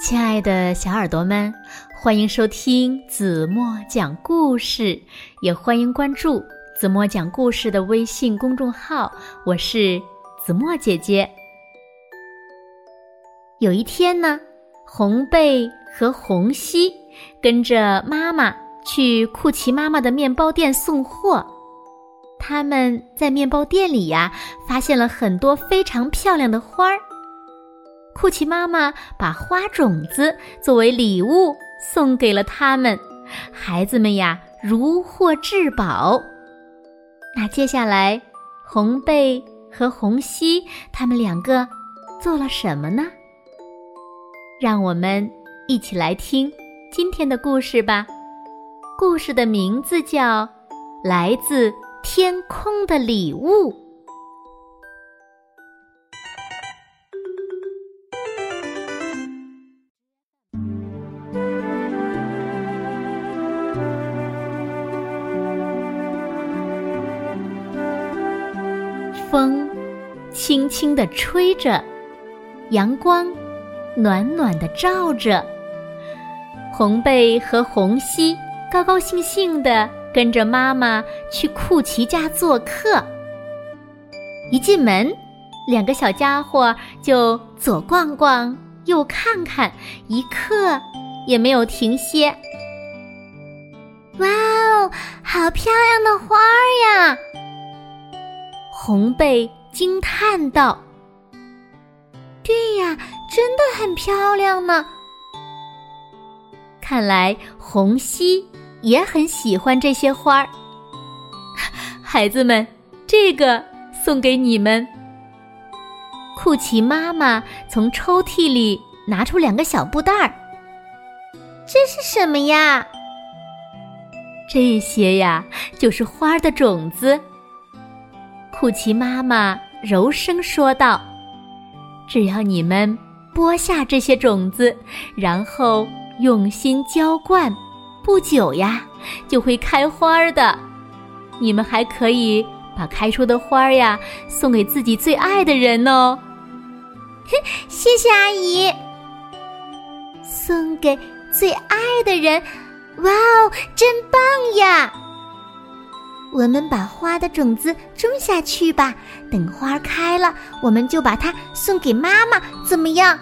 亲爱的小耳朵们，欢迎收听子墨讲故事，也欢迎关注子墨讲故事的微信公众号。我是子墨姐姐。有一天呢，红贝和红西跟着妈妈去库奇妈妈的面包店送货。他们在面包店里呀，发现了很多非常漂亮的花儿。库奇妈妈把花种子作为礼物送给了他们，孩子们呀如获至宝。那接下来，红贝和红西他们两个做了什么呢？让我们一起来听今天的故事吧。故事的名字叫《来自天空的礼物》。风轻轻地吹着，阳光暖暖的照着。红贝和红西高高兴兴地跟着妈妈去库奇家做客。一进门，两个小家伙就左逛逛，右看看，一刻也没有停歇。哇哦，好漂亮的花呀！红贝惊叹道：“对呀，真的很漂亮呢。”看来红西也很喜欢这些花儿。孩子们，这个送给你们。库奇妈妈从抽屉里拿出两个小布袋儿。这是什么呀？这些呀，就是花的种子。库奇妈妈柔声说道：“只要你们播下这些种子，然后用心浇灌，不久呀，就会开花的。你们还可以把开出的花呀送给自己最爱的人哦。”谢谢阿姨。送给最爱的人，哇哦，真棒呀！我们把花的种子种下去吧，等花开了，我们就把它送给妈妈，怎么样？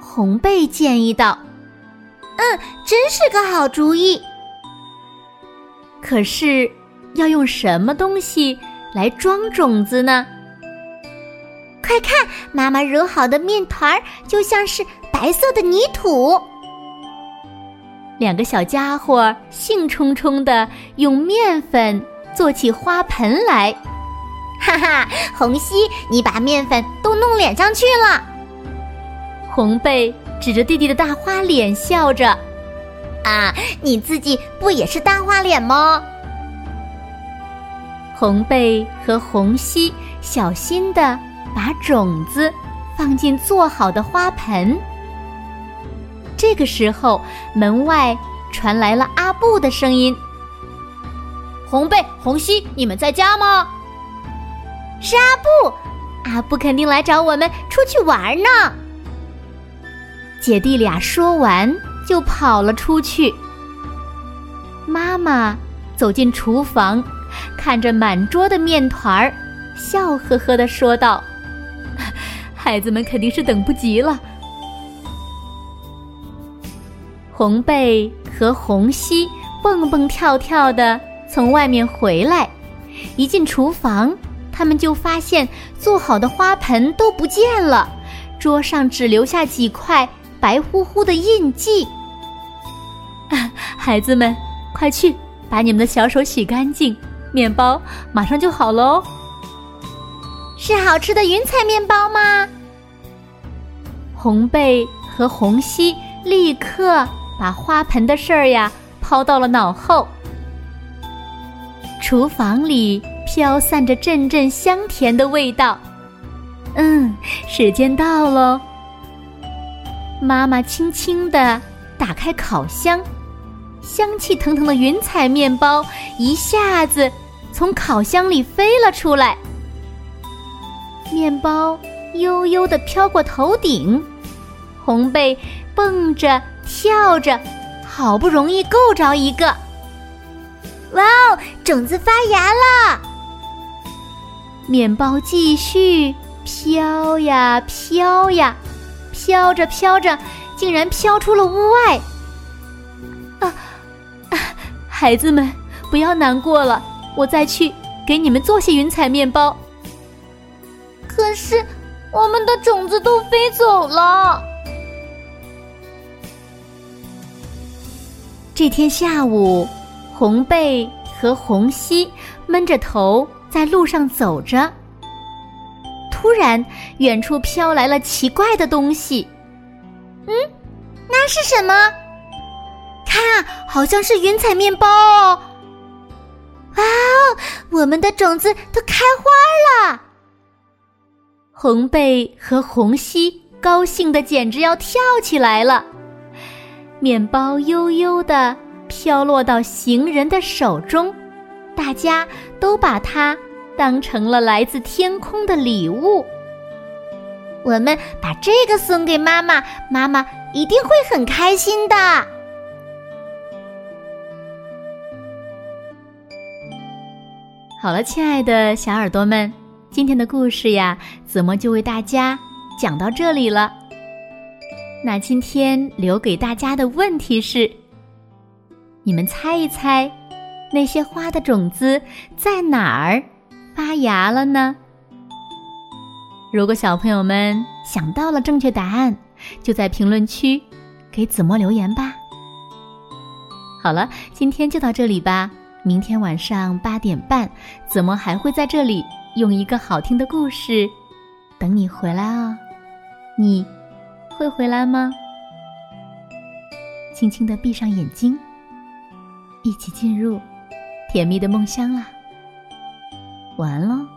红贝建议道：“嗯，真是个好主意。可是要用什么东西来装种子呢？快看，妈妈揉好的面团儿就像是白色的泥土。”两个小家伙兴冲冲地用面粉做起花盆来，哈哈！红西，你把面粉都弄脸上去了。红贝指着弟弟的大花脸笑着：“啊，你自己不也是大花脸吗？”红贝和红西小心地把种子放进做好的花盆。这个时候，门外传来了阿布的声音：“红贝、红西，你们在家吗？”“是阿布，阿布肯定来找我们出去玩呢。”姐弟俩说完就跑了出去。妈妈走进厨房，看着满桌的面团儿，笑呵呵的说道：“孩子们肯定是等不及了。”红贝和红西蹦蹦跳跳的从外面回来，一进厨房，他们就发现做好的花盆都不见了，桌上只留下几块白乎乎的印记。孩子们，快去把你们的小手洗干净，面包马上就好喽。是好吃的云彩面包吗？红贝和红西立刻。把花盆的事儿呀抛到了脑后。厨房里飘散着阵阵香甜的味道。嗯，时间到喽。妈妈轻轻地打开烤箱，香气腾腾的云彩面包一下子从烤箱里飞了出来。面包悠悠地飘过头顶。红贝蹦着跳着，好不容易够着一个。哇哦，种子发芽了！面包继续飘呀飘呀，飘着飘着，竟然飘出了屋外。啊啊，孩子们，不要难过了，我再去给你们做些云彩面包。可是，我们的种子都飞走了。这天下午。红贝和红西闷着头在路上走着，突然，远处飘来了奇怪的东西。嗯，那是什么？看啊，好像是云彩面包哦！哇哦，我们的种子都开花了！红贝和红西高兴的简直要跳起来了。面包悠悠的。飘落到行人的手中，大家都把它当成了来自天空的礼物。我们把这个送给妈妈，妈妈一定会很开心的。好了，亲爱的小耳朵们，今天的故事呀，子墨就为大家讲到这里了。那今天留给大家的问题是。你们猜一猜，那些花的种子在哪儿发芽了呢？如果小朋友们想到了正确答案，就在评论区给子墨留言吧。好了，今天就到这里吧。明天晚上八点半，子墨还会在这里用一个好听的故事等你回来哦。你会回来吗？轻轻地闭上眼睛。一起进入甜蜜的梦乡啦！晚安喽。